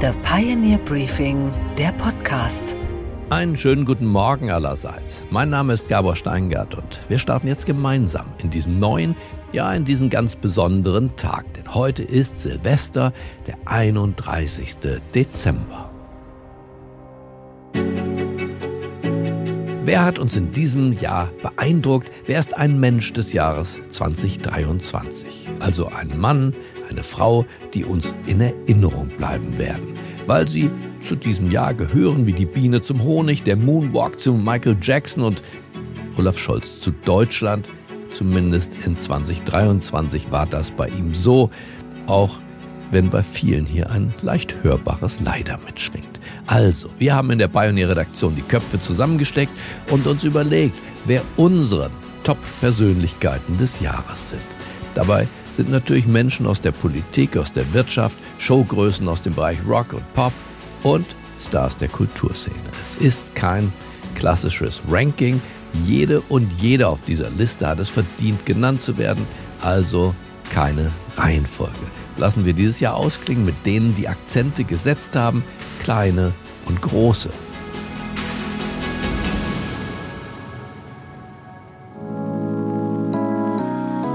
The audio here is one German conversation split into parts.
The Pioneer Briefing, der Podcast. Einen schönen guten Morgen allerseits. Mein Name ist Gabor Steingart und wir starten jetzt gemeinsam in diesem neuen, ja in diesen ganz besonderen Tag. Denn heute ist Silvester, der 31. Dezember. Wer hat uns in diesem Jahr beeindruckt? Wer ist ein Mensch des Jahres 2023? Also ein Mann, eine Frau, die uns in Erinnerung bleiben werden, weil sie zu diesem Jahr gehören wie die Biene zum Honig, der Moonwalk zu Michael Jackson und Olaf Scholz zu Deutschland. Zumindest in 2023 war das bei ihm so, auch wenn bei vielen hier ein leicht hörbares Leider mitschwingt. Also, wir haben in der Pioneer-Redaktion die Köpfe zusammengesteckt und uns überlegt, wer unsere Top-Persönlichkeiten des Jahres sind. Dabei sind natürlich Menschen aus der Politik, aus der Wirtschaft, Showgrößen aus dem Bereich Rock und Pop und Stars der Kulturszene. Es ist kein klassisches Ranking. Jede und jeder auf dieser Liste hat es verdient, genannt zu werden, also keine Reihenfolge. Lassen wir dieses Jahr ausklingen mit denen, die Akzente gesetzt haben, kleine und große.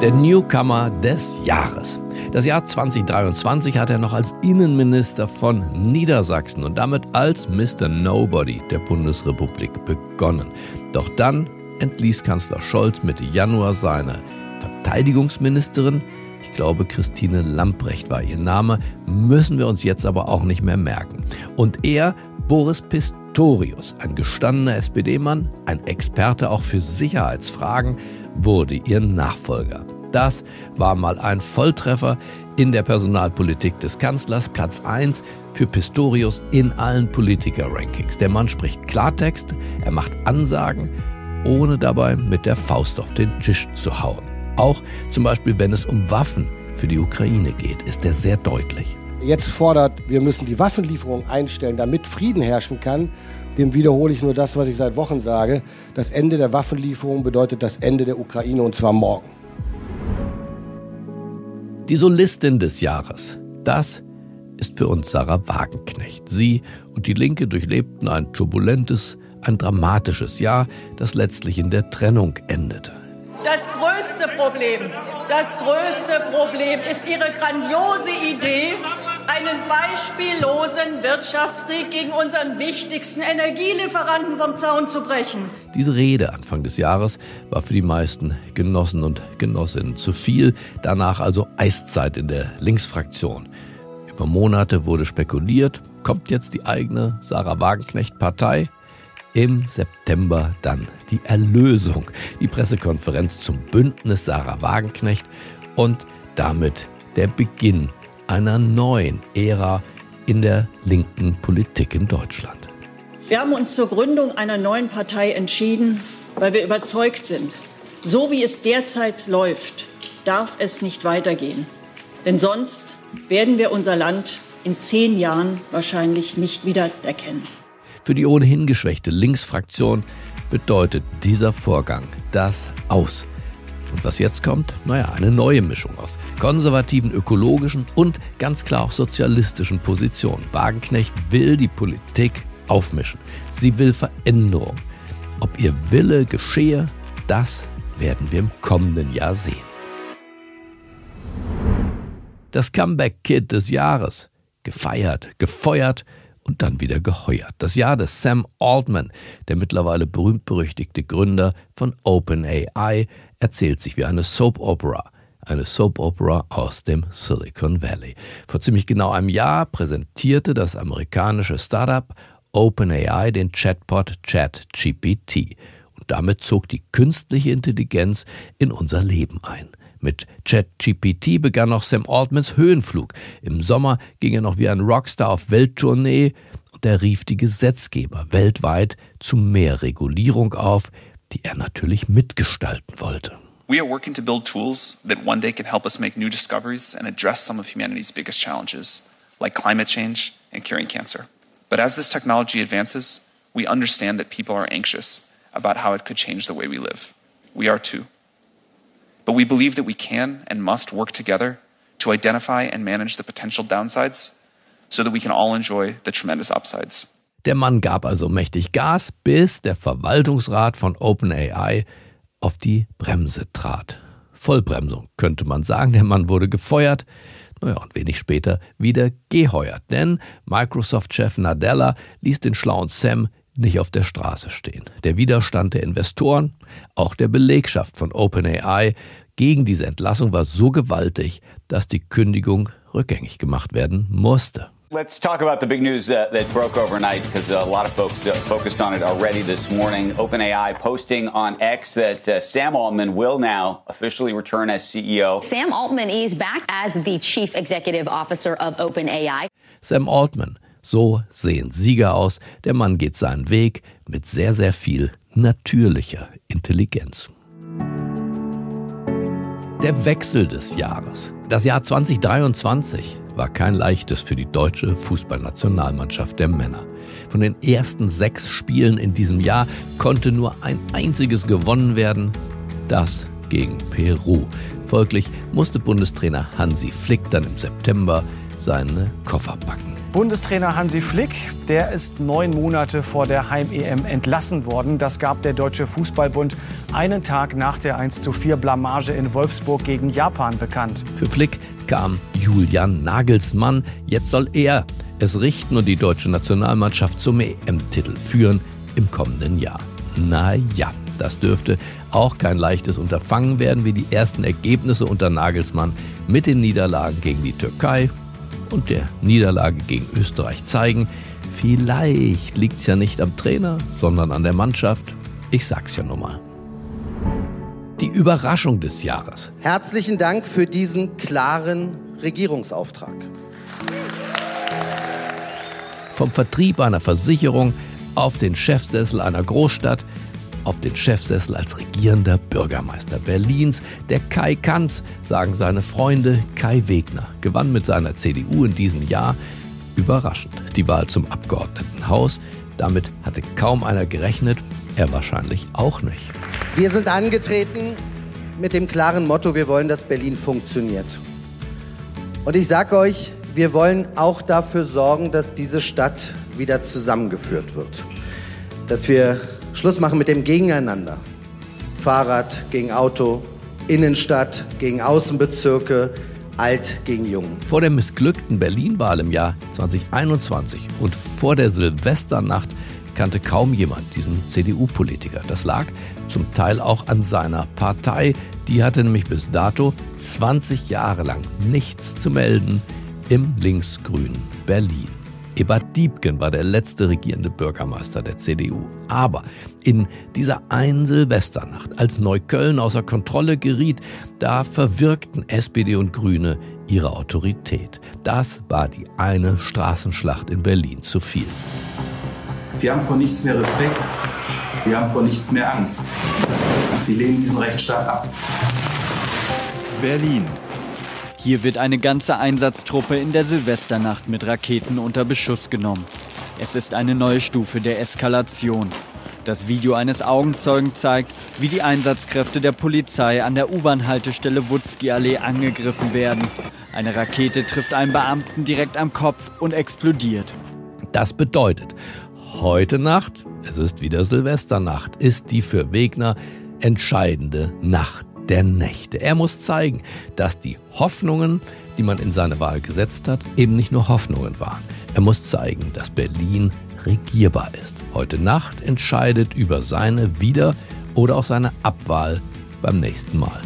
der Newcomer des Jahres. Das Jahr 2023 hat er noch als Innenminister von Niedersachsen und damit als Mr. Nobody der Bundesrepublik begonnen. Doch dann entließ Kanzler Scholz Mitte Januar seine Verteidigungsministerin. Ich glaube, Christine Lamprecht war ihr Name, müssen wir uns jetzt aber auch nicht mehr merken. Und er, Boris Pistorius, ein gestandener SPD-Mann, ein Experte auch für Sicherheitsfragen, wurde ihr Nachfolger. Das war mal ein Volltreffer in der Personalpolitik des Kanzlers, Platz 1 für Pistorius in allen Politiker-Rankings. Der Mann spricht Klartext, er macht Ansagen, ohne dabei mit der Faust auf den Tisch zu hauen. Auch zum Beispiel, wenn es um Waffen für die Ukraine geht, ist er sehr deutlich. Jetzt fordert, wir müssen die Waffenlieferung einstellen, damit Frieden herrschen kann. Dem wiederhole ich nur das, was ich seit Wochen sage. Das Ende der Waffenlieferung bedeutet das Ende der Ukraine und zwar morgen. Die Solistin des Jahres, das ist für uns Sarah Wagenknecht. Sie und die Linke durchlebten ein turbulentes, ein dramatisches Jahr, das letztlich in der Trennung endete. Das Problem, das größte Problem ist Ihre grandiose Idee, einen beispiellosen Wirtschaftskrieg gegen unseren wichtigsten Energielieferanten vom Zaun zu brechen. Diese Rede Anfang des Jahres war für die meisten Genossen und Genossinnen zu viel. Danach also Eiszeit in der Linksfraktion. Über Monate wurde spekuliert, kommt jetzt die eigene Sarah Wagenknecht-Partei? Im September dann die Erlösung, die Pressekonferenz zum Bündnis Sarah Wagenknecht und damit der Beginn einer neuen Ära in der linken Politik in Deutschland. Wir haben uns zur Gründung einer neuen Partei entschieden, weil wir überzeugt sind, so wie es derzeit läuft, darf es nicht weitergehen. Denn sonst werden wir unser Land in zehn Jahren wahrscheinlich nicht wiedererkennen. Für die ohnehin geschwächte Linksfraktion bedeutet dieser Vorgang das Aus und was jetzt kommt? Naja, eine neue Mischung aus konservativen, ökologischen und ganz klar auch sozialistischen Positionen. Wagenknecht will die Politik aufmischen. Sie will Veränderung. Ob ihr Wille geschehe, das werden wir im kommenden Jahr sehen. Das Comeback-Kid des Jahres. Gefeiert, gefeuert und dann wieder geheuert. Das Jahr des Sam Altman, der mittlerweile berühmt-berüchtigte Gründer von OpenAI, erzählt sich wie eine Soap Opera. Eine Soap Opera aus dem Silicon Valley. Vor ziemlich genau einem Jahr präsentierte das amerikanische Startup OpenAI den Chatbot ChatGPT. Und damit zog die künstliche Intelligenz in unser Leben ein. Mit ChatGPT begann auch Sam Altmans Höhenflug. Im Sommer ging er noch wie ein Rockstar auf Welttournee und er rief die Gesetzgeber weltweit zu mehr Regulierung auf, die er natürlich mitgestalten wollte. We are working to build tools that one day can help us make new discoveries and address some of humanity's biggest challenges, like climate change and curing cancer. But as this technology advances, we understand that people are anxious about how it could change the way we live. We are too. But we believe that we can and must work together to identify and manage the potential downsides so that we can all enjoy the tremendous upsides. Der Mann gab also mächtig Gas, bis der Verwaltungsrat von OpenAI auf die Bremse trat. Vollbremsung könnte man sagen. Der Mann wurde gefeuert. Naja, und wenig später wieder geheuert, denn Microsoft-Chef Nadella ließ den schlauen Sam nicht auf der Straße stehen. Der Widerstand der Investoren, auch der Belegschaft von OpenAI gegen diese Entlassung war so gewaltig, dass die Kündigung rückgängig gemacht werden musste. Let's talk about the big news uh, that broke overnight because a lot of folks uh, focused on it already this morning. OpenAI posting on X that uh, Sam Altman will now officially return as CEO. Sam Altman is back as the chief executive officer of OpenAI. Sam Altman, so sehen Sieger aus. Der Mann geht seinen Weg mit sehr, sehr viel natürlicher Intelligenz. Der Wechsel des Jahres. Das Jahr 2023 war kein leichtes für die deutsche Fußballnationalmannschaft der Männer. Von den ersten sechs Spielen in diesem Jahr konnte nur ein einziges gewonnen werden, das gegen Peru. Folglich musste Bundestrainer Hansi Flick dann im September seine Koffer packen. Bundestrainer Hansi Flick, der ist neun Monate vor der Heim-EM entlassen worden. Das gab der Deutsche Fußballbund einen Tag nach der 1:4 Blamage in Wolfsburg gegen Japan bekannt. Für Flick kam Julian Nagelsmann. Jetzt soll er es richten und die deutsche Nationalmannschaft zum EM-Titel führen im kommenden Jahr. Naja, das dürfte auch kein leichtes Unterfangen werden, wie die ersten Ergebnisse unter Nagelsmann mit den Niederlagen gegen die Türkei und der Niederlage gegen Österreich zeigen. Vielleicht liegt es ja nicht am Trainer, sondern an der Mannschaft. Ich sag's ja nur mal. Die Überraschung des Jahres. Herzlichen Dank für diesen klaren Regierungsauftrag. Vom Vertrieb einer Versicherung auf den Chefsessel einer Großstadt auf den Chefsessel als regierender Bürgermeister Berlins. Der Kai Kanz, sagen seine Freunde, Kai Wegner, gewann mit seiner CDU in diesem Jahr überraschend die Wahl zum Abgeordnetenhaus. Damit hatte kaum einer gerechnet, er wahrscheinlich auch nicht. Wir sind angetreten mit dem klaren Motto, wir wollen, dass Berlin funktioniert. Und ich sage euch, wir wollen auch dafür sorgen, dass diese Stadt wieder zusammengeführt wird. Dass wir Schluss machen mit dem Gegeneinander. Fahrrad gegen Auto, Innenstadt gegen Außenbezirke, alt gegen jung. Vor der missglückten Berlin-Wahl im Jahr 2021 und vor der Silvesternacht kannte kaum jemand diesen CDU-Politiker. Das lag zum Teil auch an seiner Partei. Die hatte nämlich bis dato 20 Jahre lang nichts zu melden im linksgrünen Berlin. Ebert Diebken war der letzte regierende Bürgermeister der CDU. Aber in dieser einen Silvesternacht, als Neukölln außer Kontrolle geriet, da verwirkten SPD und Grüne ihre Autorität. Das war die eine Straßenschlacht in Berlin zu viel. Sie haben vor nichts mehr Respekt. Sie haben vor nichts mehr Angst. Sie lehnen diesen Rechtsstaat ab. Berlin, hier wird eine ganze Einsatztruppe in der Silvesternacht mit Raketen unter Beschuss genommen. Es ist eine neue Stufe der Eskalation. Das Video eines Augenzeugen zeigt, wie die Einsatzkräfte der Polizei an der U-Bahn-Haltestelle Wutzki-Allee angegriffen werden. Eine Rakete trifft einen Beamten direkt am Kopf und explodiert. Das bedeutet, heute Nacht, es ist wieder Silvesternacht, ist die für Wegner entscheidende Nacht der Nächte. Er muss zeigen, dass die Hoffnungen, die man in seine Wahl gesetzt hat, eben nicht nur Hoffnungen waren. Er muss zeigen, dass Berlin regierbar ist. Heute Nacht entscheidet über seine Wieder- oder auch seine Abwahl beim nächsten Mal.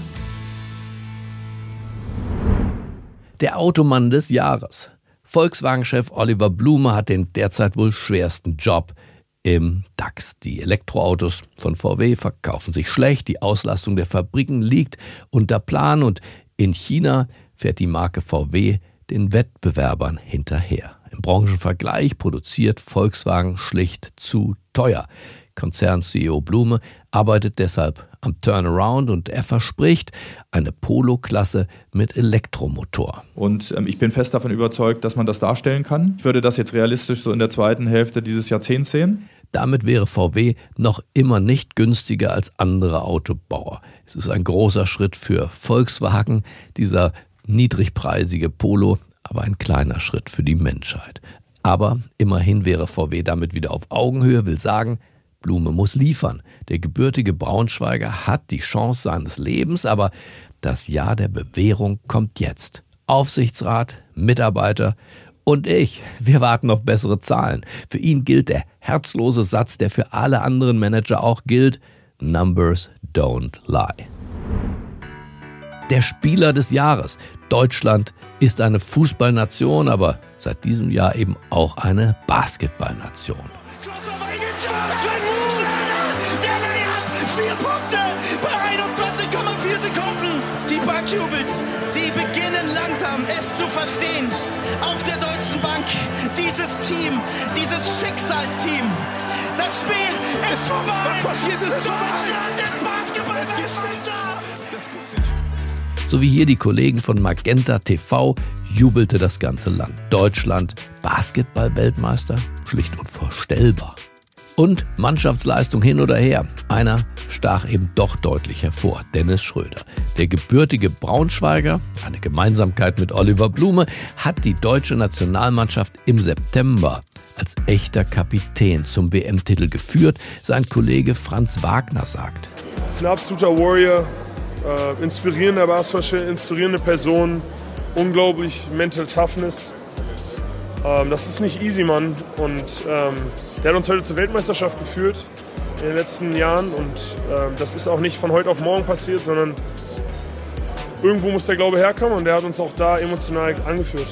Der Automann des Jahres. Volkswagen-Chef Oliver Blume hat den derzeit wohl schwersten Job im DAX. Die Elektroautos von VW verkaufen sich schlecht, die Auslastung der Fabriken liegt unter Plan und in China fährt die Marke VW den Wettbewerbern hinterher. Im Branchenvergleich produziert Volkswagen schlicht zu teuer. Konzern-CEO Blume arbeitet deshalb am Turnaround und er verspricht eine Polo-Klasse mit Elektromotor. Und ähm, ich bin fest davon überzeugt, dass man das darstellen kann. Ich würde das jetzt realistisch so in der zweiten Hälfte dieses Jahrzehnts sehen. Damit wäre VW noch immer nicht günstiger als andere Autobauer. Es ist ein großer Schritt für Volkswagen, dieser niedrigpreisige Polo, aber ein kleiner Schritt für die Menschheit. Aber immerhin wäre VW damit wieder auf Augenhöhe, will sagen, Blume muss liefern. Der gebürtige Braunschweiger hat die Chance seines Lebens, aber das Jahr der Bewährung kommt jetzt. Aufsichtsrat, Mitarbeiter und ich, wir warten auf bessere Zahlen. Für ihn gilt der herzlose Satz, der für alle anderen Manager auch gilt, Numbers don't lie. Der Spieler des Jahres. Deutschland ist eine Fußballnation, aber seit diesem Jahr eben auch eine Basketballnation. Vier Punkte bei 21,4 Sekunden. Die jubelt. Sie beginnen langsam es zu verstehen. Auf Team, dieses Schicksalsteam. Das Spiel ist vorbei. Was passiert ist, ist vorbei. Deutschland ist Basketballweltmeister. So wie hier die Kollegen von Magenta TV jubelte das ganze Land. Deutschland Basketball-Weltmeister? Schlicht unvorstellbar. Und Mannschaftsleistung hin oder her. Einer stach eben doch deutlich hervor, Dennis Schröder. Der gebürtige Braunschweiger, eine Gemeinsamkeit mit Oliver Blume, hat die deutsche Nationalmannschaft im September als echter Kapitän zum WM-Titel geführt. Sein Kollege Franz Wagner sagt. Das ist ein absoluter Warrior, äh, inspirierender Basketballspieler, inspirierende Person, unglaublich Mental Toughness. Ähm, das ist nicht easy, Mann. Und ähm, der hat uns heute zur Weltmeisterschaft geführt in den letzten Jahren. Und ähm, das ist auch nicht von heute auf morgen passiert, sondern irgendwo muss der Glaube herkommen. Und der hat uns auch da emotional angeführt.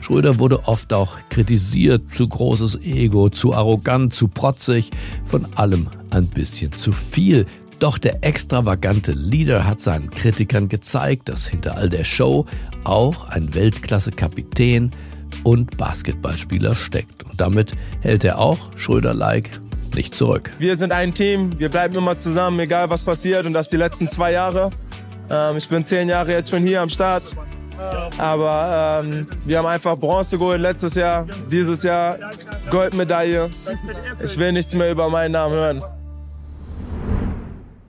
Schröder wurde oft auch kritisiert, zu großes Ego, zu arrogant, zu protzig, von allem ein bisschen zu viel. Doch der extravagante Leader hat seinen Kritikern gezeigt, dass hinter all der Show auch ein Weltklasse-Kapitän und Basketballspieler steckt. Und damit hält er auch, Schröder-like, nicht zurück. Wir sind ein Team, wir bleiben immer zusammen, egal was passiert. Und das die letzten zwei Jahre. Ähm, ich bin zehn Jahre jetzt schon hier am Start. Aber ähm, wir haben einfach Bronze geholt letztes Jahr, dieses Jahr Goldmedaille. Ich will nichts mehr über meinen Namen hören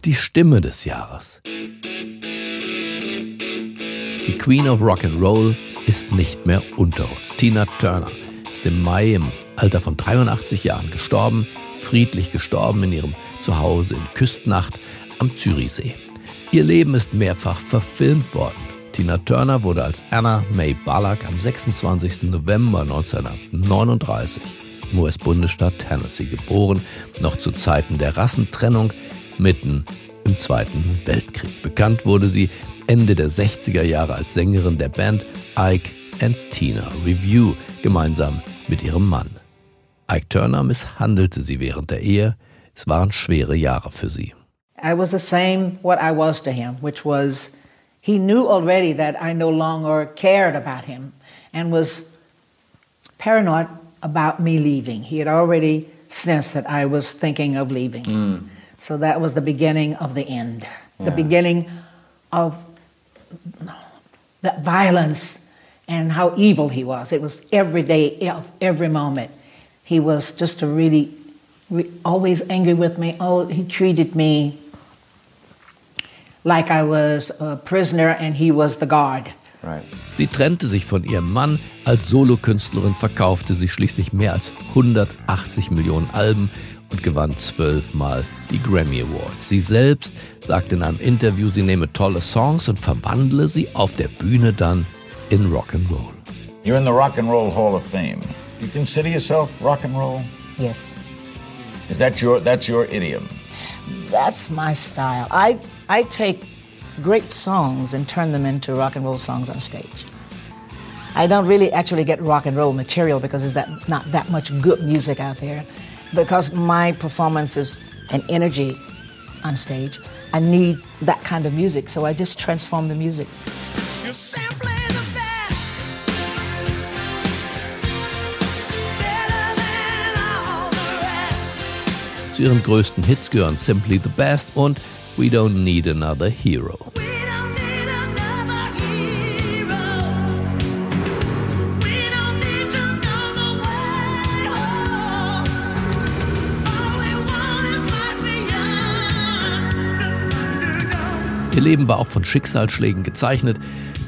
die Stimme des Jahres. Die Queen of Rock and Roll ist nicht mehr unter uns. Tina Turner ist im Mai im Alter von 83 Jahren gestorben, friedlich gestorben in ihrem Zuhause in Küstnacht am Zürichsee. Ihr Leben ist mehrfach verfilmt worden. Tina Turner wurde als Anna May Ballack am 26. November 1939 im US-Bundesstaat Tennessee geboren, noch zu Zeiten der Rassentrennung mitten im Zweiten Weltkrieg. Bekannt wurde sie Ende der 60er Jahre als Sängerin der Band Ike and Tina Review gemeinsam mit ihrem Mann. Ike Turner misshandelte sie während der Ehe. Es waren schwere Jahre für sie. I was the same what I was to him, which was he knew already that I no longer cared about him and was paranoid about me leaving. He had already sensed that I was thinking of leaving. Mm. So that was the beginning of the end, yeah. the beginning of that violence and how evil he was. It was every day, every moment. He was just a really, always angry with me. Oh, he treated me like I was a prisoner and he was the guard. Right. Sie trennte sich von ihrem Mann. Als Solokünstlerin verkaufte sie schließlich mehr als 180 Millionen Alben und gewann zwölfmal die Grammy Awards. Sie selbst sagte in einem Interview, sie nehme tolle Songs und verwandle sie auf der Bühne dann in Rock'n'Roll. You're in the Rock and Roll Hall of Fame. You consider yourself rock and roll? Yes. Is that your that's your idiom? That's my style. I I take great songs and turn them into rock and roll songs on stage. I don't really actually get rock and roll material because there's that not that much good music out there. Because my performance is an energy on stage, I need that kind of music, so I just transform the music. Zu ihren größten Hits gehören Simply the Best und We Don't Need Another Hero. Leben war auch von Schicksalsschlägen gezeichnet.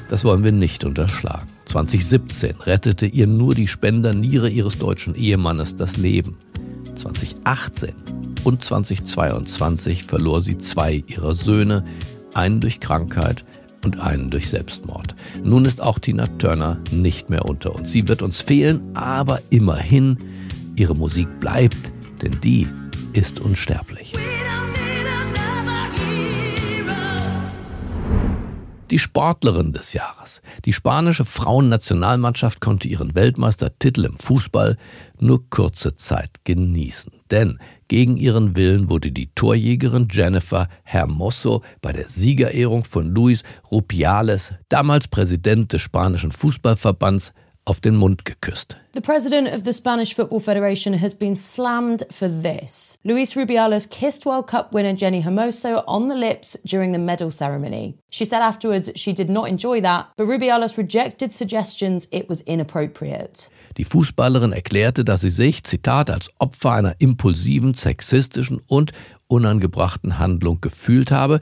Das wollen wir nicht unterschlagen. 2017 rettete ihr nur die Spenderniere ihres deutschen Ehemannes das Leben. 2018 und 2022 verlor sie zwei ihrer Söhne, einen durch Krankheit und einen durch Selbstmord. Nun ist auch Tina Turner nicht mehr unter uns. Sie wird uns fehlen, aber immerhin, ihre Musik bleibt, denn die ist unsterblich. Die Sportlerin des Jahres. Die spanische Frauennationalmannschaft konnte ihren Weltmeistertitel im Fußball nur kurze Zeit genießen. Denn gegen ihren Willen wurde die Torjägerin Jennifer Hermoso bei der Siegerehrung von Luis Rupiales, damals Präsident des spanischen Fußballverbands, auf den Mund geküsst. The president of the Spanish Football Federation has been slammed for this. Luis Rubiales kissed World Cup winner Jenny Hermoso on the lips during the medal ceremony. She said afterwards she did not enjoy that, but Rubiales rejected suggestions it was inappropriate. Die Fußballerin erklärte, dass sie sich, Zitat, als Opfer einer impulsiven, sexistischen und unangebrachten Handlung gefühlt habe.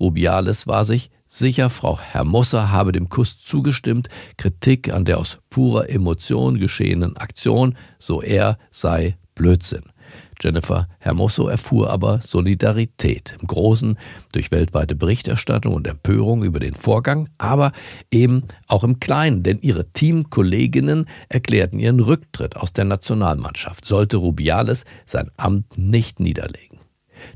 Rubiales war sich Sicher, Frau Hermosa habe dem Kuss zugestimmt, Kritik an der aus purer Emotion geschehenen Aktion, so er, sei Blödsinn. Jennifer Hermoso erfuhr aber Solidarität im Großen durch weltweite Berichterstattung und Empörung über den Vorgang, aber eben auch im Kleinen, denn ihre Teamkolleginnen erklärten ihren Rücktritt aus der Nationalmannschaft, sollte Rubiales sein Amt nicht niederlegen.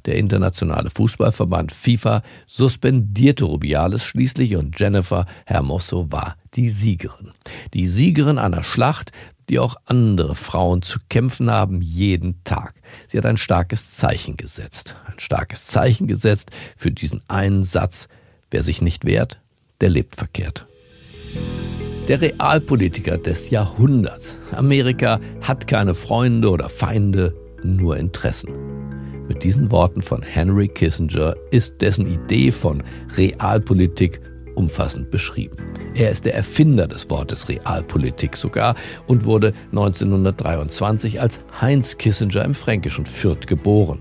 Der internationale Fußballverband FIFA suspendierte Rubiales schließlich und Jennifer Hermoso war die Siegerin. Die Siegerin einer Schlacht, die auch andere Frauen zu kämpfen haben, jeden Tag. Sie hat ein starkes Zeichen gesetzt. Ein starkes Zeichen gesetzt für diesen einen Satz. Wer sich nicht wehrt, der lebt verkehrt. Der Realpolitiker des Jahrhunderts. Amerika hat keine Freunde oder Feinde, nur Interessen. Mit diesen Worten von Henry Kissinger ist dessen Idee von Realpolitik umfassend beschrieben. Er ist der Erfinder des Wortes Realpolitik sogar und wurde 1923 als Heinz Kissinger im fränkischen Fürth geboren.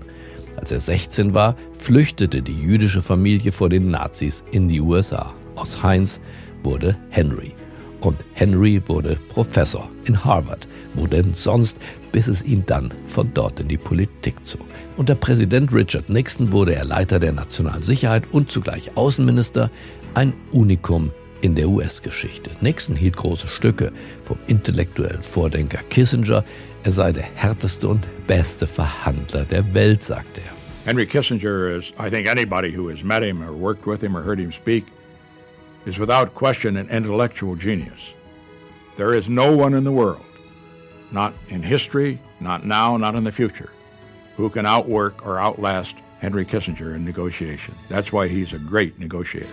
Als er 16 war, flüchtete die jüdische Familie vor den Nazis in die USA. Aus Heinz wurde Henry. Und Henry wurde Professor in Harvard. Wo denn sonst, bis es ihn dann von dort in die Politik zog. Unter Präsident Richard Nixon wurde er Leiter der nationalen Sicherheit und zugleich Außenminister, ein Unikum in der US-Geschichte. Nixon hielt große Stücke vom intellektuellen Vordenker Kissinger. Er sei der härteste und beste Verhandler der Welt, sagte er. Henry Kissinger is, I think anybody who has met him or worked with him or heard him speak, is without question an intellectual genius. There is no one in the world, not in history, not now, not in the future, who can outwork or outlast Henry Kissinger in negotiation. That's why he's a great negotiator.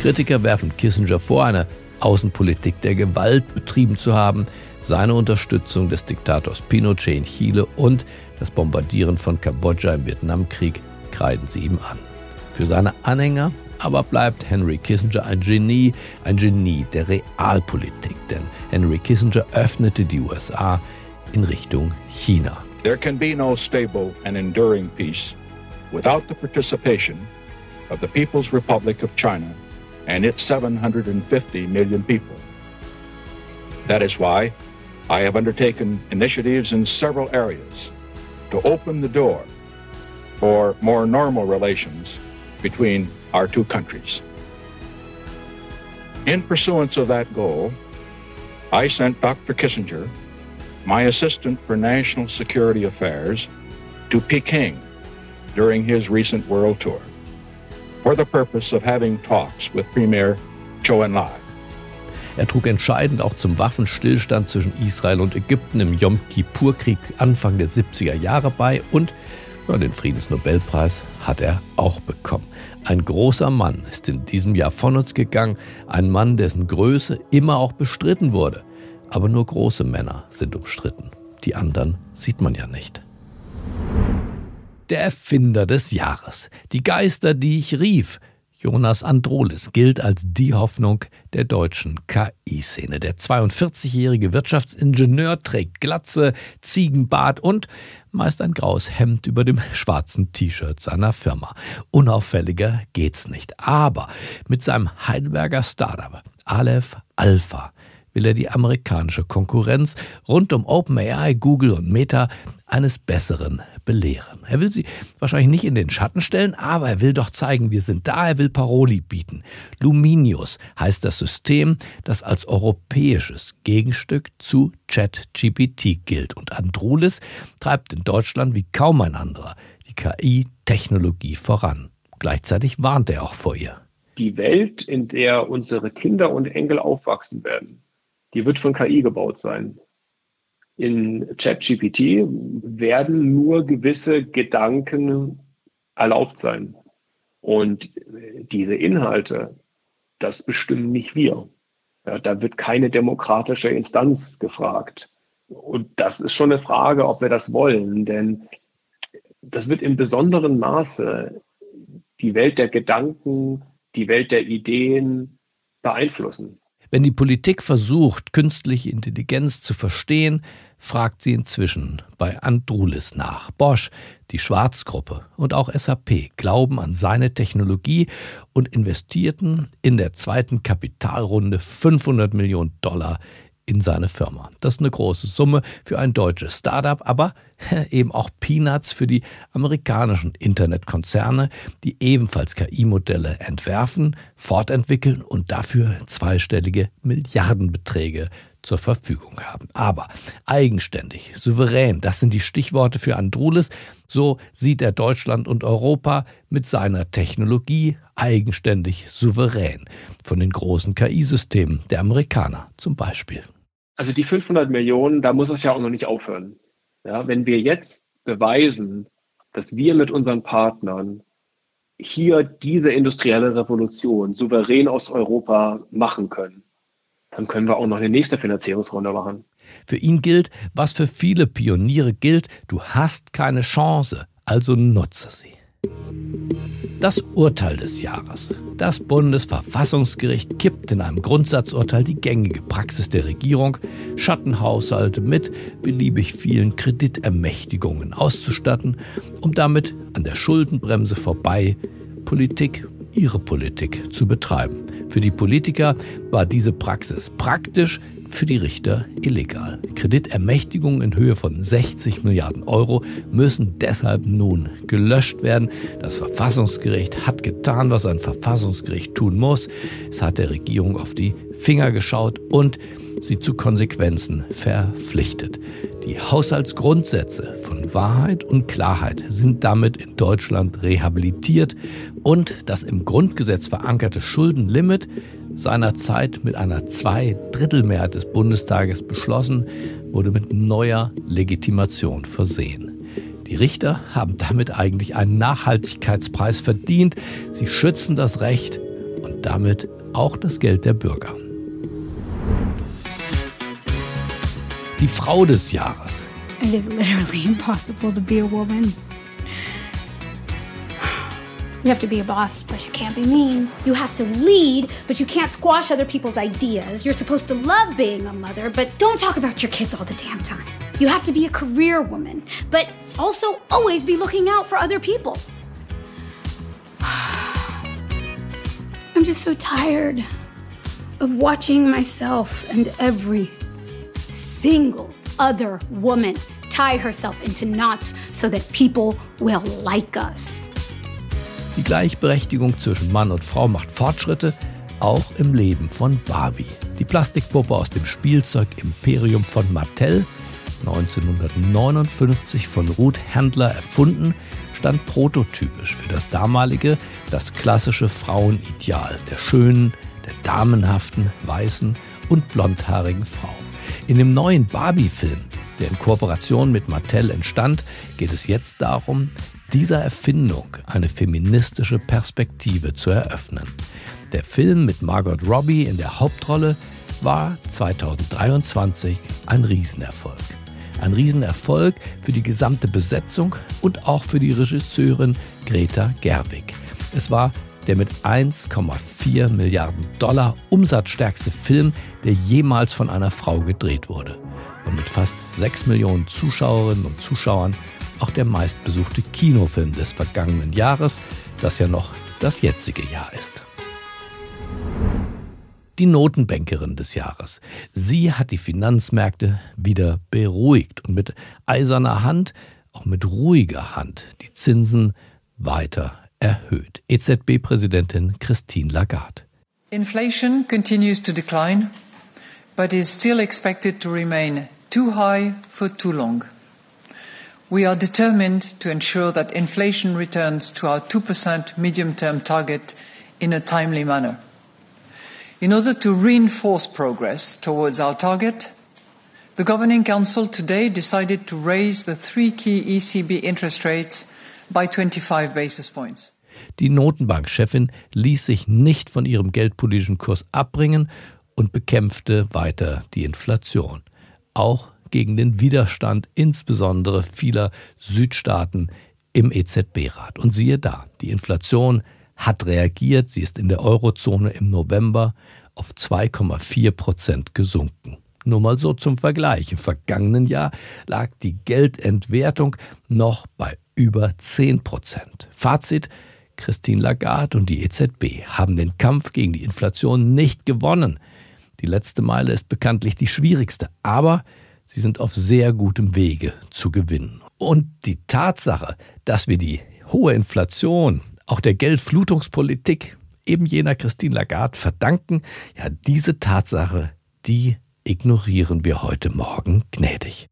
Kritiker werfen Kissinger vor, eine Außenpolitik der Gewalt betrieben zu haben, seine Unterstützung des Diktators Pinochet in Chile und das Bombardieren von Kambodscha im Vietnamkrieg kreiden sie ihm an. Für seine Anhänger aber bleibt Henry Kissinger ein Genie, ein Genie der Realpolitik, denn Henry Kissinger öffnete die USA in Richtung China. There can be no stable and enduring peace without the participation of the People's Republic of China and its 750 million people. That is why I have undertaken initiatives in several areas to open the door for more normal relations between our two countries. In pursuance of that goal, I sent Dr. Kissinger my assistant for national security affairs, to Peking during his recent world tour for the purpose of having talks with Premier Zhou Enlai. Er trug entscheidend auch zum Waffenstillstand zwischen Israel und Ägypten im Yom Kippur-Krieg Anfang der 70er Jahre bei und ja, den Friedensnobelpreis hat er auch bekommen. Ein großer Mann ist in diesem Jahr von uns gegangen, ein Mann, dessen Größe immer auch bestritten wurde. Aber nur große Männer sind umstritten. Die anderen sieht man ja nicht. Der Erfinder des Jahres. Die Geister, die ich rief. Jonas Androlis gilt als die Hoffnung der deutschen KI-Szene. Der 42-jährige Wirtschaftsingenieur trägt Glatze, Ziegenbart und meist ein graues Hemd über dem schwarzen T-Shirt seiner Firma. Unauffälliger geht's nicht. Aber mit seinem Heidelberger Startup Aleph Alpha will er die amerikanische Konkurrenz rund um OpenAI, Google und Meta eines Besseren belehren. Er will sie wahrscheinlich nicht in den Schatten stellen, aber er will doch zeigen, wir sind da, er will Paroli bieten. Luminius heißt das System, das als europäisches Gegenstück zu ChatGPT gilt. Und Andrulis treibt in Deutschland wie kaum ein anderer die KI-Technologie voran. Gleichzeitig warnt er auch vor ihr. Die Welt, in der unsere Kinder und Enkel aufwachsen werden, die wird von KI gebaut sein. In ChatGPT werden nur gewisse Gedanken erlaubt sein. Und diese Inhalte, das bestimmen nicht wir. Ja, da wird keine demokratische Instanz gefragt. Und das ist schon eine Frage, ob wir das wollen, denn das wird in besonderem Maße die Welt der Gedanken, die Welt der Ideen beeinflussen. Wenn die Politik versucht, künstliche Intelligenz zu verstehen, fragt sie inzwischen bei Andrulis nach. Bosch, die Schwarzgruppe und auch SAP glauben an seine Technologie und investierten in der zweiten Kapitalrunde 500 Millionen Dollar in seine Firma. Das ist eine große Summe für ein deutsches Startup, aber eben auch Peanuts für die amerikanischen Internetkonzerne, die ebenfalls KI-Modelle entwerfen, fortentwickeln und dafür zweistellige Milliardenbeträge zur Verfügung haben. Aber eigenständig, souverän, das sind die Stichworte für Andrulis. So sieht er Deutschland und Europa mit seiner Technologie eigenständig, souverän. Von den großen KI-Systemen der Amerikaner zum Beispiel. Also die 500 Millionen, da muss es ja auch noch nicht aufhören. Ja, wenn wir jetzt beweisen, dass wir mit unseren Partnern hier diese industrielle Revolution souverän aus Europa machen können, dann können wir auch noch eine nächste Finanzierungsrunde machen. Für ihn gilt, was für viele Pioniere gilt, du hast keine Chance, also nutze sie. Das Urteil des Jahres. Das Bundesverfassungsgericht kippt in einem Grundsatzurteil die gängige Praxis der Regierung, Schattenhaushalte mit beliebig vielen Kreditermächtigungen auszustatten, um damit an der Schuldenbremse vorbei Politik, ihre Politik zu betreiben. Für die Politiker war diese Praxis praktisch, für die Richter illegal. Kreditermächtigungen in Höhe von 60 Milliarden Euro müssen deshalb nun gelöscht werden. Das Verfassungsgericht hat getan, was ein Verfassungsgericht tun muss. Es hat der Regierung auf die Finger geschaut und sie zu Konsequenzen verpflichtet. Die Haushaltsgrundsätze von Wahrheit und Klarheit sind damit in Deutschland rehabilitiert und das im Grundgesetz verankerte Schuldenlimit seinerzeit mit einer Zweidrittelmehrheit des Bundestages beschlossen, wurde mit neuer Legitimation versehen. Die Richter haben damit eigentlich einen Nachhaltigkeitspreis verdient. Sie schützen das Recht und damit auch das Geld der Bürger. Die Frau des Jahres. It is literally impossible to be a woman. You have to be a boss, but you can't be mean. You have to lead, but you can't squash other people's ideas. You're supposed to love being a mother, but don't talk about your kids all the damn time. You have to be a career woman, but also always be looking out for other people. I'm just so tired of watching myself and every single other woman tie herself into knots so that people will like us. Die Gleichberechtigung zwischen Mann und Frau macht Fortschritte, auch im Leben von Barbie. Die Plastikpuppe aus dem Spielzeug Imperium von Mattel, 1959 von Ruth Handler erfunden, stand prototypisch für das damalige, das klassische Frauenideal der schönen, der damenhaften, weißen und blondhaarigen Frau. In dem neuen Barbie-Film, der in Kooperation mit Mattel entstand, geht es jetzt darum, dieser Erfindung eine feministische Perspektive zu eröffnen. Der Film mit Margot Robbie in der Hauptrolle war 2023 ein Riesenerfolg. Ein Riesenerfolg für die gesamte Besetzung und auch für die Regisseurin Greta Gerwig. Es war der mit 1,4 Milliarden Dollar umsatzstärkste Film, der jemals von einer Frau gedreht wurde. Und mit fast 6 Millionen Zuschauerinnen und Zuschauern auch der meistbesuchte Kinofilm des vergangenen Jahres, das ja noch das jetzige Jahr ist. Die Notenbankerin des Jahres. Sie hat die Finanzmärkte wieder beruhigt und mit eiserner Hand, auch mit ruhiger Hand, die Zinsen weiter erhöht. EZB-Präsidentin Christine Lagarde. Inflation continues to decline, but is still expected to remain too high for too long. We are determined to ensure that inflation returns to our 2% medium term target in a timely manner. In order to reinforce progress towards our target, the Governing Council today decided to raise the three key ECB interest rates by 25 basis points. Die Notenbankchefin ließ sich nicht von ihrem geldpolitischen Kurs abbringen und bekämpfte weiter die Inflation. Auch gegen den Widerstand insbesondere vieler Südstaaten im EZB-Rat. Und siehe da, die Inflation hat reagiert. Sie ist in der Eurozone im November auf 2,4 Prozent gesunken. Nur mal so zum Vergleich. Im vergangenen Jahr lag die Geldentwertung noch bei über 10 Prozent. Fazit, Christine Lagarde und die EZB haben den Kampf gegen die Inflation nicht gewonnen. Die letzte Meile ist bekanntlich die schwierigste, aber Sie sind auf sehr gutem Wege zu gewinnen. Und die Tatsache, dass wir die hohe Inflation, auch der Geldflutungspolitik eben jener Christine Lagarde verdanken, ja, diese Tatsache, die ignorieren wir heute Morgen gnädig.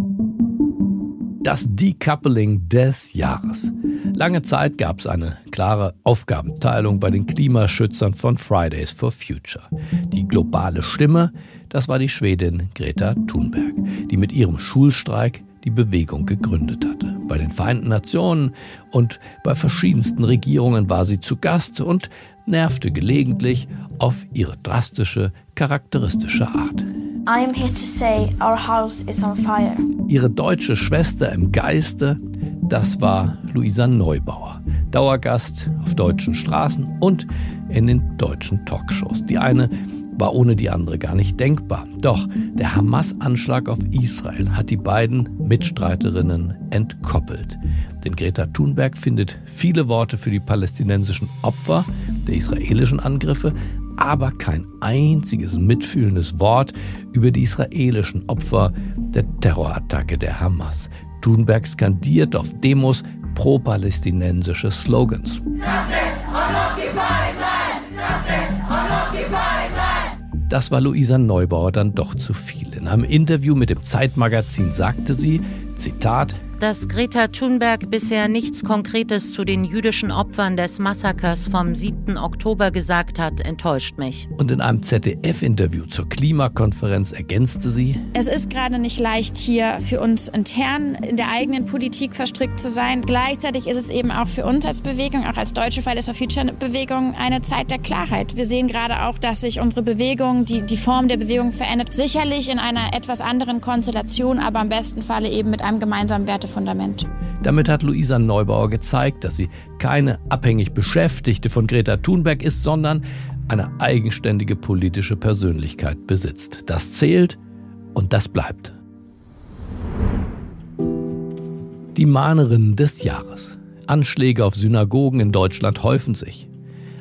Das Decoupling des Jahres. Lange Zeit gab es eine klare Aufgabenteilung bei den Klimaschützern von Fridays for Future. Die globale Stimme, das war die Schwedin Greta Thunberg, die mit ihrem Schulstreik die Bewegung gegründet hatte. Bei den Vereinten Nationen und bei verschiedensten Regierungen war sie zu Gast und nervte gelegentlich auf ihre drastische, charakteristische Art. I'm here to say our house is on fire. Ihre deutsche Schwester im Geiste, das war Luisa Neubauer, Dauergast auf deutschen Straßen und in den deutschen Talkshows. Die eine war ohne die andere gar nicht denkbar. Doch der Hamas-Anschlag auf Israel hat die beiden Mitstreiterinnen entkoppelt. Denn Greta Thunberg findet viele Worte für die palästinensischen Opfer der israelischen Angriffe, aber kein einziges mitfühlendes Wort über die israelischen Opfer der Terrorattacke der Hamas. Thunberg skandiert auf Demos pro-palästinensische Slogans. Justice on occupied Das war Luisa Neubauer dann doch zu viel. In einem Interview mit dem Zeitmagazin sagte sie, Zitat, dass Greta Thunberg bisher nichts Konkretes zu den jüdischen Opfern des Massakers vom 7. Oktober gesagt hat, enttäuscht mich. Und in einem ZDF-Interview zur Klimakonferenz ergänzte sie, Es ist gerade nicht leicht, hier für uns intern in der eigenen Politik verstrickt zu sein. Gleichzeitig ist es eben auch für uns als Bewegung, auch als deutsche Fridays for Future Bewegung, eine Zeit der Klarheit. Wir sehen gerade auch, dass sich unsere Bewegung, die, die Form der Bewegung verändert. Sicherlich in einer etwas anderen Konstellation, aber im besten Falle eben mit einem gemeinsamen Werte Fundament. Damit hat Luisa Neubauer gezeigt, dass sie keine abhängig Beschäftigte von Greta Thunberg ist, sondern eine eigenständige politische Persönlichkeit besitzt. Das zählt und das bleibt. Die Mahnerin des Jahres. Anschläge auf Synagogen in Deutschland häufen sich.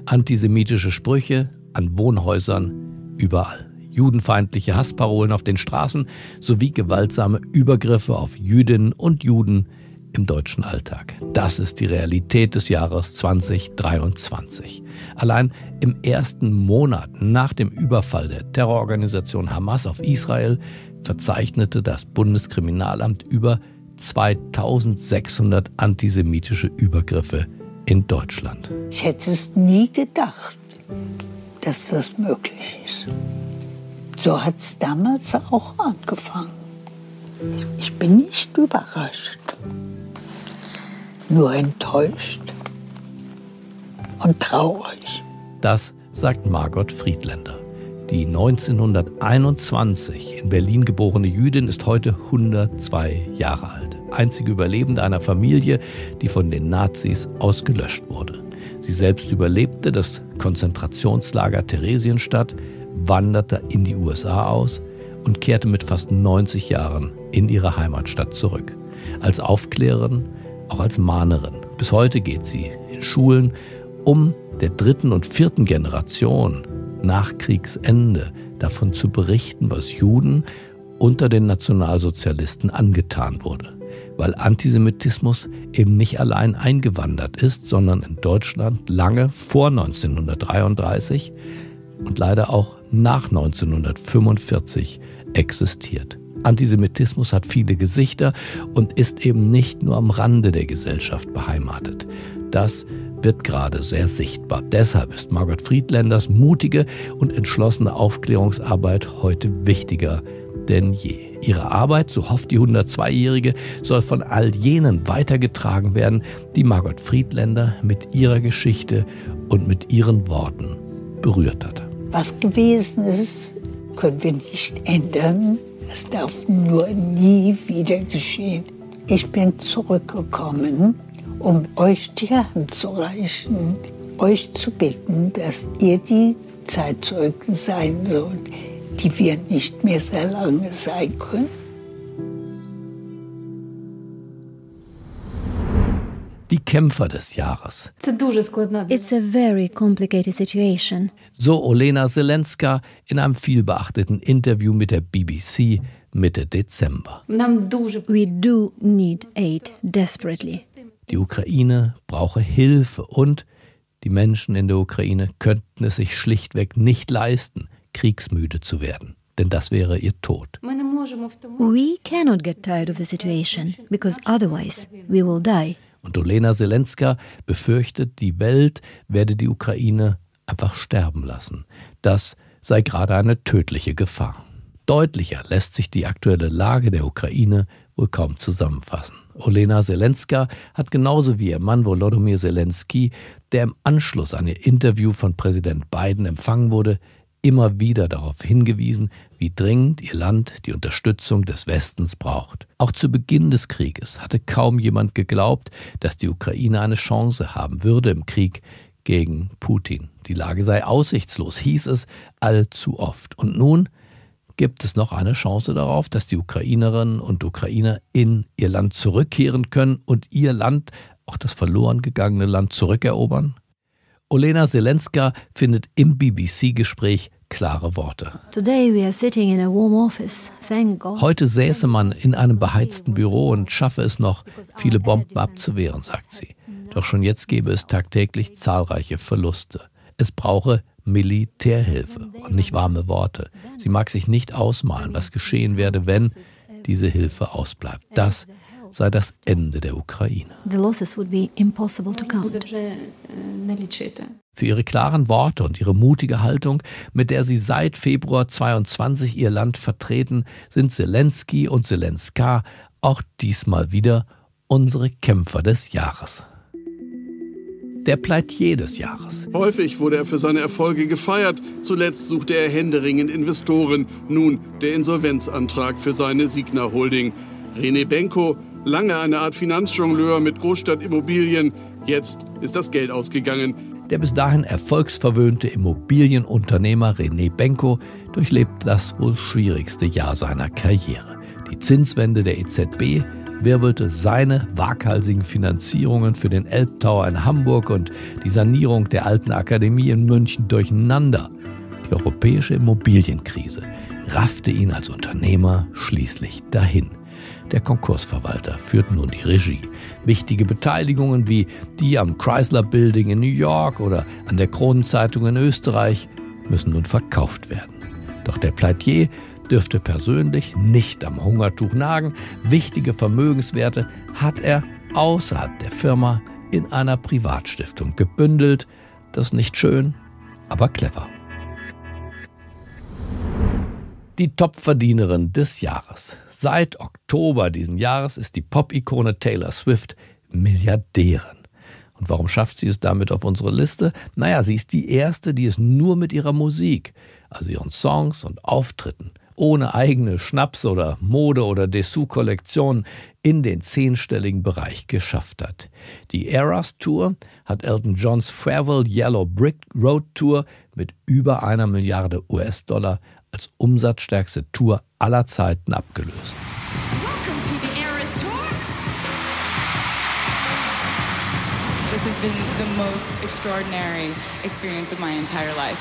Antisemitische Sprüche an Wohnhäusern überall judenfeindliche Hassparolen auf den Straßen sowie gewaltsame Übergriffe auf Jüdinnen und Juden im deutschen Alltag. Das ist die Realität des Jahres 2023. Allein im ersten Monat nach dem Überfall der Terrororganisation Hamas auf Israel verzeichnete das Bundeskriminalamt über 2600 antisemitische Übergriffe in Deutschland. Ich hätte es nie gedacht, dass das möglich ist. So hat es damals auch angefangen. Ich bin nicht überrascht, nur enttäuscht und traurig. Das sagt Margot Friedländer. Die 1921 in Berlin geborene Jüdin ist heute 102 Jahre alt. Einzige Überlebende einer Familie, die von den Nazis ausgelöscht wurde. Sie selbst überlebte das Konzentrationslager Theresienstadt, wanderte in die USA aus und kehrte mit fast 90 Jahren in ihre Heimatstadt zurück. Als Aufklärerin, auch als Mahnerin. Bis heute geht sie in Schulen, um der dritten und vierten Generation nach Kriegsende davon zu berichten, was Juden unter den Nationalsozialisten angetan wurde. Weil Antisemitismus eben nicht allein eingewandert ist, sondern in Deutschland lange vor 1933 und leider auch nach 1945 existiert. Antisemitismus hat viele Gesichter und ist eben nicht nur am Rande der Gesellschaft beheimatet. Das wird gerade sehr sichtbar. Deshalb ist Margot Friedländers mutige und entschlossene Aufklärungsarbeit heute wichtiger denn je. Ihre Arbeit, so hofft die 102-Jährige, soll von all jenen weitergetragen werden, die Margot Friedländer mit ihrer Geschichte und mit ihren Worten berührt hat. Was gewesen ist, können wir nicht ändern. Es darf nur nie wieder geschehen. Ich bin zurückgekommen, um euch die Hand zu reichen, euch zu bitten, dass ihr die Zeitzeugen sein sollt, die wir nicht mehr sehr lange sein können. Die Kämpfer des Jahres. It's a very complicated situation. So Olena Zelenska in einem vielbeachteten Interview mit der BBC Mitte Dezember. We do need aid desperately. Die Ukraine brauche Hilfe und die Menschen in der Ukraine könnten es sich schlichtweg nicht leisten, kriegsmüde zu werden. Denn das wäre ihr Tod. We cannot get tired of the situation because otherwise we will die. Und Olena Zelenska befürchtet, die Welt werde die Ukraine einfach sterben lassen. Das sei gerade eine tödliche Gefahr. Deutlicher lässt sich die aktuelle Lage der Ukraine wohl kaum zusammenfassen. Olena Zelenska hat genauso wie ihr Mann Volodymyr Zelensky, der im Anschluss an ihr Interview von Präsident Biden empfangen wurde, immer wieder darauf hingewiesen, wie dringend ihr Land die Unterstützung des Westens braucht. Auch zu Beginn des Krieges hatte kaum jemand geglaubt, dass die Ukraine eine Chance haben würde im Krieg gegen Putin. Die Lage sei aussichtslos, hieß es allzu oft. Und nun gibt es noch eine Chance darauf, dass die Ukrainerinnen und Ukrainer in ihr Land zurückkehren können und ihr Land, auch das verloren gegangene Land, zurückerobern? Olena Zelenska findet im BBC-Gespräch klare Worte. Heute säße man in einem beheizten Büro und schaffe es noch, viele Bomben abzuwehren, sagt sie. Doch schon jetzt gäbe es tagtäglich zahlreiche Verluste. Es brauche Militärhilfe und nicht warme Worte. Sie mag sich nicht ausmalen, was geschehen werde, wenn diese Hilfe ausbleibt. Das sei das Ende der Ukraine. Für ihre klaren Worte und ihre mutige Haltung, mit der sie seit Februar 22 ihr Land vertreten, sind Zelensky und Zelenska auch diesmal wieder unsere Kämpfer des Jahres der Pleitier des Jahres. Häufig wurde er für seine Erfolge gefeiert. Zuletzt suchte er händeringend Investoren. Nun der Insolvenzantrag für seine Signa Holding. René Benko, lange eine Art Finanzjongleur mit Großstadtimmobilien. Jetzt ist das Geld ausgegangen. Der bis dahin erfolgsverwöhnte Immobilienunternehmer René Benko durchlebt das wohl schwierigste Jahr seiner Karriere. Die Zinswende der EZB wirbelte seine waghalsigen Finanzierungen für den Elbtower in Hamburg und die Sanierung der Alten Akademie in München durcheinander. Die europäische Immobilienkrise raffte ihn als Unternehmer schließlich dahin. Der Konkursverwalter führt nun die Regie. Wichtige Beteiligungen wie die am Chrysler Building in New York oder an der Kronenzeitung in Österreich müssen nun verkauft werden. Doch der Pleitier dürfte persönlich nicht am Hungertuch nagen. Wichtige Vermögenswerte hat er außerhalb der Firma in einer Privatstiftung gebündelt. Das nicht schön, aber clever. Die Topverdienerin des Jahres. Seit Oktober diesen Jahres ist die Pop-Ikone Taylor Swift Milliardärin. Und warum schafft sie es damit auf unsere Liste? Naja, sie ist die erste, die es nur mit ihrer Musik, also ihren Songs und Auftritten, ohne eigene Schnaps- oder Mode- oder Dessous-Kollektion in den zehnstelligen Bereich geschafft hat. Die Eras Tour hat Elton Johns Farewell Yellow Brick Road Tour mit über einer Milliarde US-Dollar als umsatzstärkste Tour aller Zeiten abgelöst. This has been the most extraordinary experience of my entire life.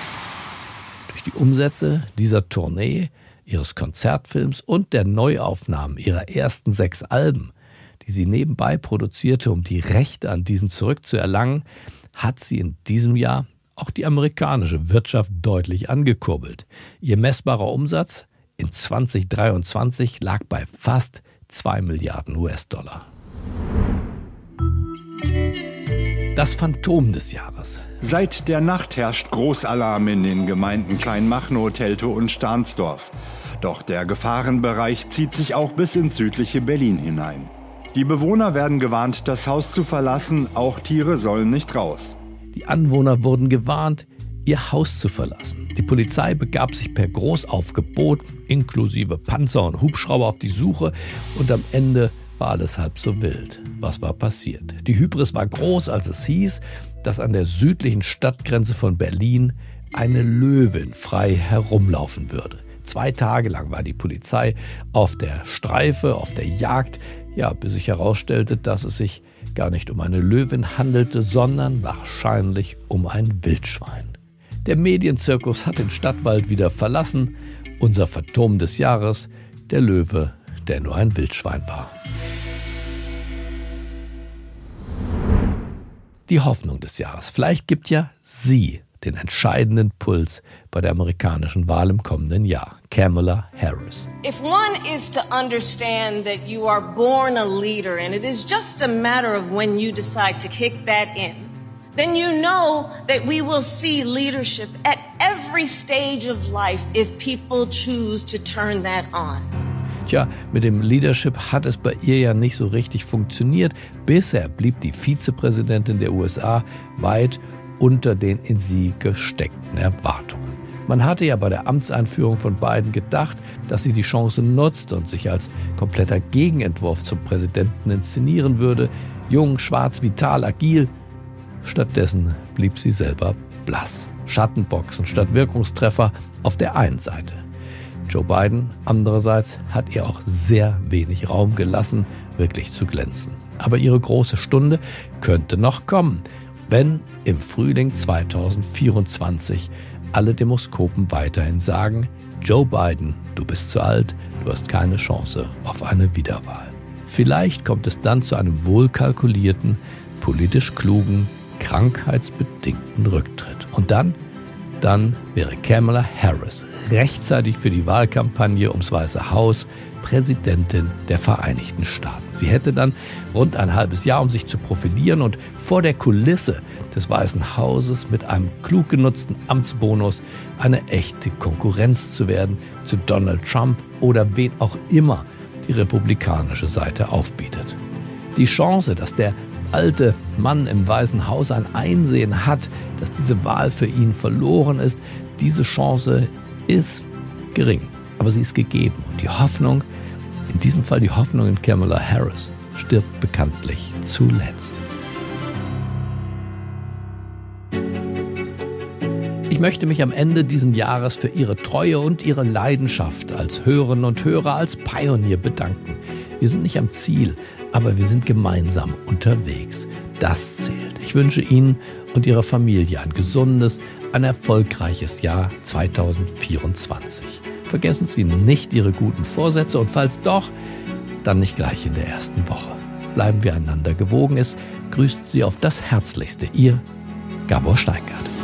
Durch die Umsätze dieser Tournee, ihres Konzertfilms und der Neuaufnahmen ihrer ersten sechs Alben, die sie nebenbei produzierte, um die Rechte an diesen zurückzuerlangen, hat sie in diesem Jahr auch die amerikanische Wirtschaft deutlich angekurbelt. Ihr messbarer Umsatz in 2023 lag bei fast 2 Milliarden US-Dollar. Das Phantom des Jahres. Seit der Nacht herrscht Großalarm in den Gemeinden Kleinmachnow, Teltow und Stahnsdorf. Doch der Gefahrenbereich zieht sich auch bis ins südliche Berlin hinein. Die Bewohner werden gewarnt, das Haus zu verlassen, auch Tiere sollen nicht raus. Die Anwohner wurden gewarnt, ihr Haus zu verlassen. Die Polizei begab sich per Großaufgebot inklusive Panzer und Hubschrauber auf die Suche und am Ende war alles halb so wild. Was war passiert? Die Hybris war groß, als es hieß, dass an der südlichen Stadtgrenze von Berlin eine Löwin frei herumlaufen würde. Zwei Tage lang war die Polizei auf der Streife, auf der Jagd, ja, bis sich herausstellte, dass es sich gar nicht um eine Löwin handelte, sondern wahrscheinlich um ein Wildschwein. Der Medienzirkus hat den Stadtwald wieder verlassen. Unser Phantom des Jahres, der Löwe, der nur ein Wildschwein war. Die Hoffnung des Jahres. Vielleicht gibt ja sie den entscheidenden Puls bei der amerikanischen Wahl im kommenden Jahr. Kamala Harris. If one is to understand that you are born a leader and it is just a matter of when you decide to kick that in, then you know that we will see leadership at every stage of life if people choose to turn that on. Tja, mit dem Leadership hat es bei ihr ja nicht so richtig funktioniert. Bisher blieb die Vizepräsidentin der USA weit unter den in sie gesteckten Erwartungen. Man hatte ja bei der Amtseinführung von Biden gedacht, dass sie die Chance nutzt und sich als kompletter Gegenentwurf zum Präsidenten inszenieren würde. Jung, schwarz, vital, agil. Stattdessen blieb sie selber blass. Schattenboxen statt Wirkungstreffer auf der einen Seite. Joe Biden andererseits hat ihr auch sehr wenig Raum gelassen, wirklich zu glänzen. Aber ihre große Stunde könnte noch kommen wenn im Frühling 2024 alle Demoskopen weiterhin sagen, Joe Biden, du bist zu alt, du hast keine Chance auf eine Wiederwahl. Vielleicht kommt es dann zu einem wohlkalkulierten, politisch klugen, krankheitsbedingten Rücktritt. Und dann, dann wäre Kamala Harris rechtzeitig für die Wahlkampagne ums Weiße Haus Präsidentin der Vereinigten Staaten. Sie hätte dann rund ein halbes Jahr, um sich zu profilieren und vor der Kulisse des Weißen Hauses mit einem klug genutzten Amtsbonus eine echte Konkurrenz zu werden zu Donald Trump oder wen auch immer die republikanische Seite aufbietet. Die Chance, dass der alte Mann im Weißen Haus ein Einsehen hat, dass diese Wahl für ihn verloren ist, diese Chance ist gering aber sie ist gegeben. Und die Hoffnung, in diesem Fall die Hoffnung in Kamala Harris, stirbt bekanntlich zuletzt. Ich möchte mich am Ende dieses Jahres für Ihre Treue und Ihre Leidenschaft als Hörerinnen und Hörer, als Pionier bedanken. Wir sind nicht am Ziel, aber wir sind gemeinsam unterwegs. Das zählt. Ich wünsche Ihnen und Ihrer Familie ein gesundes, ein erfolgreiches Jahr 2024. Vergessen Sie nicht Ihre guten Vorsätze und falls doch, dann nicht gleich in der ersten Woche. Bleiben wir einander gewogen. Es grüßt Sie auf das Herzlichste. Ihr Gabor Steingart.